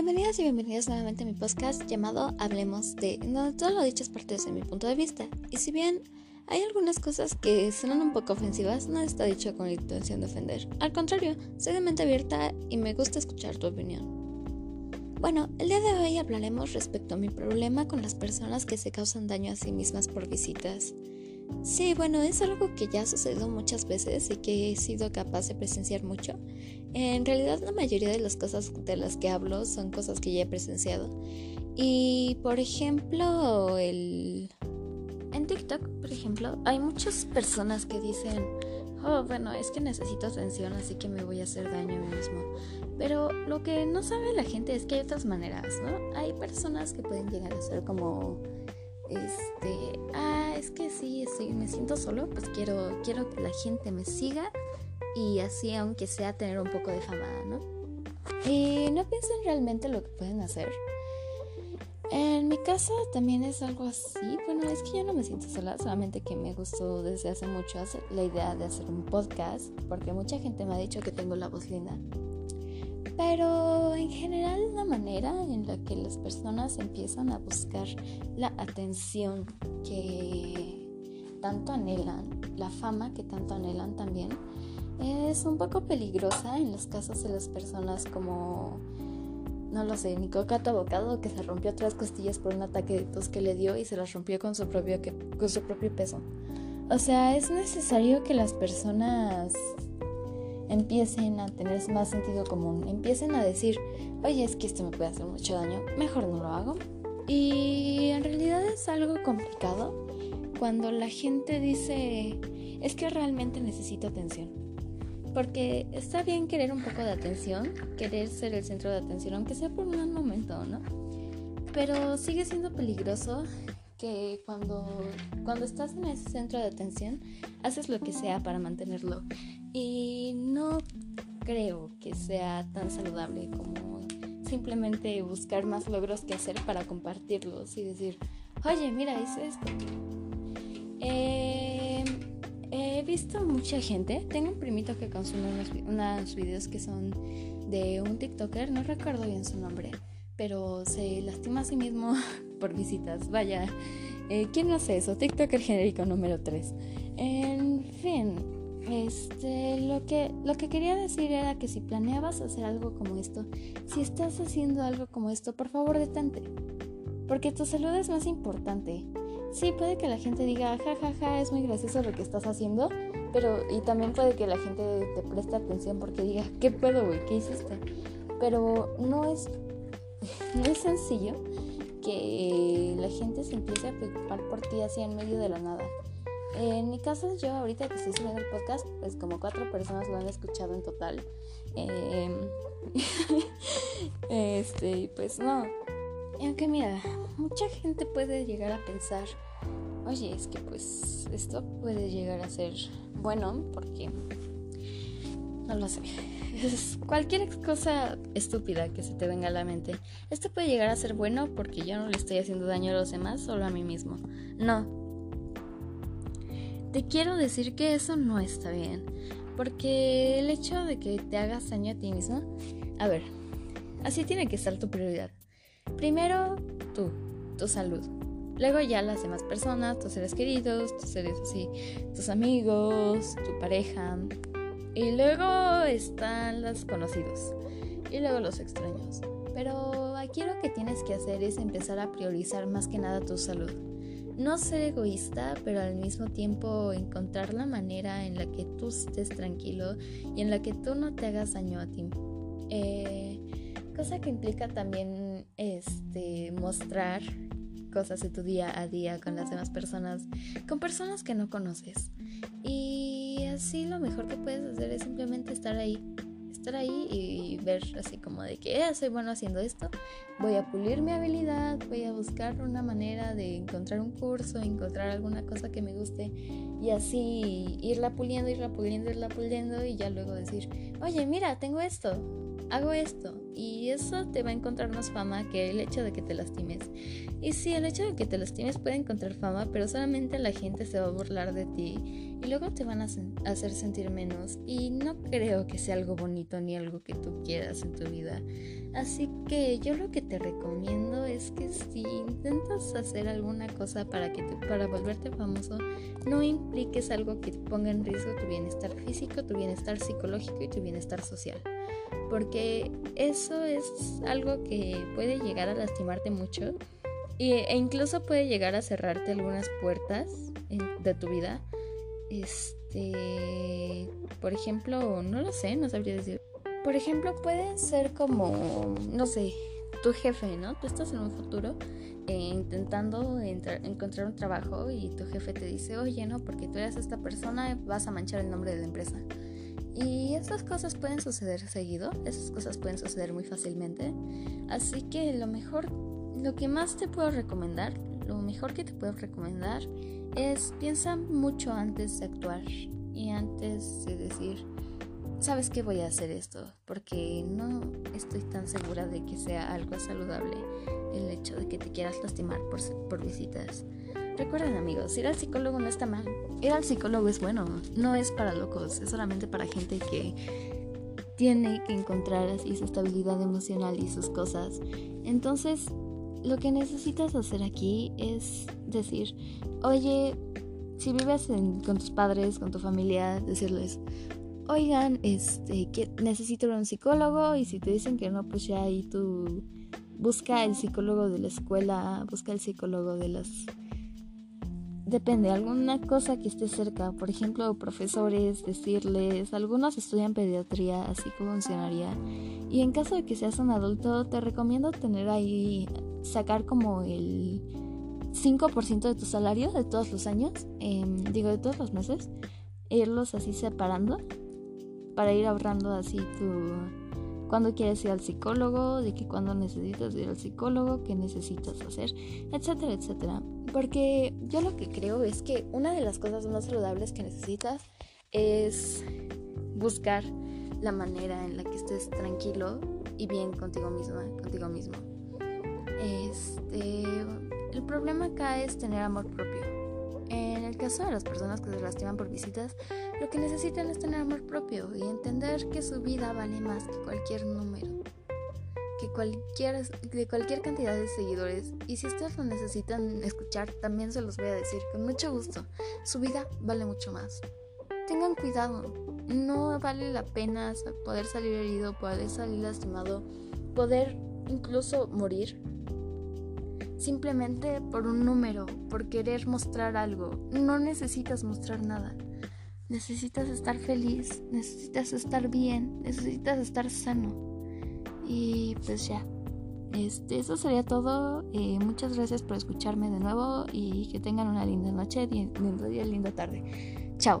Bienvenidas y bienvenidos nuevamente a mi podcast llamado Hablemos de, donde todo lo dicho es parte desde mi punto de vista. Y si bien hay algunas cosas que suenan un poco ofensivas, no está dicho con la intención de ofender. Al contrario, soy de mente abierta y me gusta escuchar tu opinión. Bueno, el día de hoy hablaremos respecto a mi problema con las personas que se causan daño a sí mismas por visitas. Sí, bueno, es algo que ya ha sucedido muchas veces y que he sido capaz de presenciar mucho. En realidad la mayoría de las cosas de las que hablo son cosas que ya he presenciado. Y por ejemplo, el... En TikTok, por ejemplo, hay muchas personas que dicen, oh, bueno, es que necesito atención, así que me voy a hacer daño a mí mismo. Pero lo que no sabe la gente es que hay otras maneras, ¿no? Hay personas que pueden llegar a ser como este, ah, es que sí, me siento solo, pues quiero, quiero que la gente me siga y así, aunque sea tener un poco de fama, ¿no? Y no piensan realmente lo que pueden hacer. En mi caso también es algo así. Bueno, es que yo no me siento sola, solamente que me gustó desde hace mucho la idea de hacer un podcast, porque mucha gente me ha dicho que tengo la voz linda. Pero en general la manera en la que las personas empiezan a buscar la atención que tanto anhelan, la fama que tanto anhelan también, es un poco peligrosa en los casos de las personas como, no lo sé, Nico Cato Abocado que se rompió tres costillas por un ataque de tos que le dio y se las rompió con su propio, con su propio peso. O sea, es necesario que las personas empiecen a tener más sentido común, empiecen a decir, oye, es que esto me puede hacer mucho daño, mejor no lo hago. Y en realidad es algo complicado cuando la gente dice, es que realmente necesito atención. Porque está bien querer un poco de atención, querer ser el centro de atención, aunque sea por un momento, ¿no? Pero sigue siendo peligroso que cuando, cuando estás en ese centro de atención, haces lo que sea para mantenerlo. Y no creo que sea tan saludable como simplemente buscar más logros que hacer para compartirlos y decir, oye, mira, hice esto. Eh, he visto mucha gente, tengo un primito que consume unos, unos videos que son de un TikToker, no recuerdo bien su nombre, pero se lastima a sí mismo por visitas. Vaya, eh, ¿quién hace eso? TikToker genérico número 3. En fin, este, lo que, lo que quería decir era que si planeabas hacer algo como esto, si estás haciendo algo como esto, por favor detente. Porque tu salud es más importante. Sí, puede que la gente diga, jajaja, ja, ja, es muy gracioso lo que estás haciendo, pero y también puede que la gente te preste atención porque diga, ¿qué pedo, güey? ¿Qué hiciste? Pero no es, no es sencillo que la gente se empiece a preocupar por ti así en medio de la nada. En mi caso, yo ahorita que estoy subiendo el podcast, pues como cuatro personas lo han escuchado en total. Eh, este, pues no. Aunque mira, mucha gente puede llegar a pensar, oye, es que pues esto puede llegar a ser bueno porque no lo sé. Es cualquier cosa estúpida que se te venga a la mente. Esto puede llegar a ser bueno porque yo no le estoy haciendo daño a los demás, solo a mí mismo. No. Te quiero decir que eso no está bien. Porque el hecho de que te hagas daño a ti mismo, a ver, así tiene que estar tu prioridad. Primero, tú, tu salud. Luego ya las demás personas, tus seres queridos, tus seres así, tus amigos, tu pareja, y luego están los conocidos. Y luego los extraños. Pero aquí lo que tienes que hacer es empezar a priorizar más que nada tu salud. No ser egoísta, pero al mismo tiempo encontrar la manera en la que tú estés tranquilo y en la que tú no te hagas daño a ti. Eh, cosa que implica también este, mostrar cosas de tu día a día con las demás personas, con personas que no conoces. Y así lo mejor que puedes hacer es simplemente estar ahí, estar ahí y ver así como de que eh, soy bueno haciendo esto, voy a pulir mi habilidad, voy a buscar una manera de encontrar un curso, encontrar alguna cosa que me guste y así irla puliendo, irla puliendo, irla puliendo y ya luego decir, oye, mira, tengo esto, hago esto y eso te va a encontrar más fama que el hecho de que te lastimes. Y sí, el hecho de que te lastimes puede encontrar fama, pero solamente la gente se va a burlar de ti y luego te van a hacer sentir menos y no creo que sea algo bonito ni algo que tú quieras en tu vida. Así que yo lo que te recomiendo es que si intentas hacer alguna cosa para que para volverte famoso, no impliques algo que ponga en riesgo tu bienestar físico, tu bienestar psicológico y tu bienestar social. Porque eso es algo que puede llegar a lastimarte mucho e incluso puede llegar a cerrarte algunas puertas de tu vida. Este, por ejemplo, no lo sé, no sabría decir. Por ejemplo, puede ser como, no sé, tu jefe, ¿no? Tú estás en un futuro eh, intentando encontrar un trabajo y tu jefe te dice, oye, no, porque tú eres esta persona, vas a manchar el nombre de la empresa. Y esas cosas pueden suceder seguido, esas cosas pueden suceder muy fácilmente. Así que lo mejor lo que más te puedo recomendar, lo mejor que te puedo recomendar es piensa mucho antes de actuar y antes de decir, sabes que voy a hacer esto, porque no estoy tan segura de que sea algo saludable el hecho de que te quieras lastimar por, por visitas. Recuerden amigos, ir al psicólogo no está mal. Ir al psicólogo es bueno, no es para locos, es solamente para gente que tiene que encontrar así su estabilidad emocional y sus cosas. Entonces, lo que necesitas hacer aquí es decir, oye, si vives con tus padres, con tu familia, decirles, oigan, este, que necesito un psicólogo y si te dicen que no, pues ya ahí tú busca el psicólogo de la escuela, busca el psicólogo de las... Depende, alguna cosa que esté cerca, por ejemplo, profesores, decirles, algunos estudian pediatría, así funcionaría. Y en caso de que seas un adulto, te recomiendo tener ahí sacar como el 5% de tu salario de todos los años, em, digo de todos los meses, irlos así separando para ir ahorrando así tu cuando quieres ir al psicólogo, de que cuando necesitas ir al psicólogo, qué necesitas hacer, etcétera, etcétera. Porque yo lo que creo es que una de las cosas más saludables que necesitas es buscar la manera en la que estés tranquilo y bien contigo misma, contigo mismo. Este, el problema acá es tener amor propio. En el caso de las personas que se lastiman por visitas, lo que necesitan es tener amor propio y entender que su vida vale más que cualquier número, que cualquier, de cualquier cantidad de seguidores. Y si ustedes lo necesitan escuchar, también se los voy a decir con mucho gusto. Su vida vale mucho más. Tengan cuidado, no vale la pena poder salir herido, poder salir lastimado, poder incluso morir simplemente por un número, por querer mostrar algo. No necesitas mostrar nada. Necesitas estar feliz, necesitas estar bien, necesitas estar sano. Y pues ya. Este, eso sería todo. Eh, muchas gracias por escucharme de nuevo y que tengan una linda noche, lindo día, linda tarde. Chao.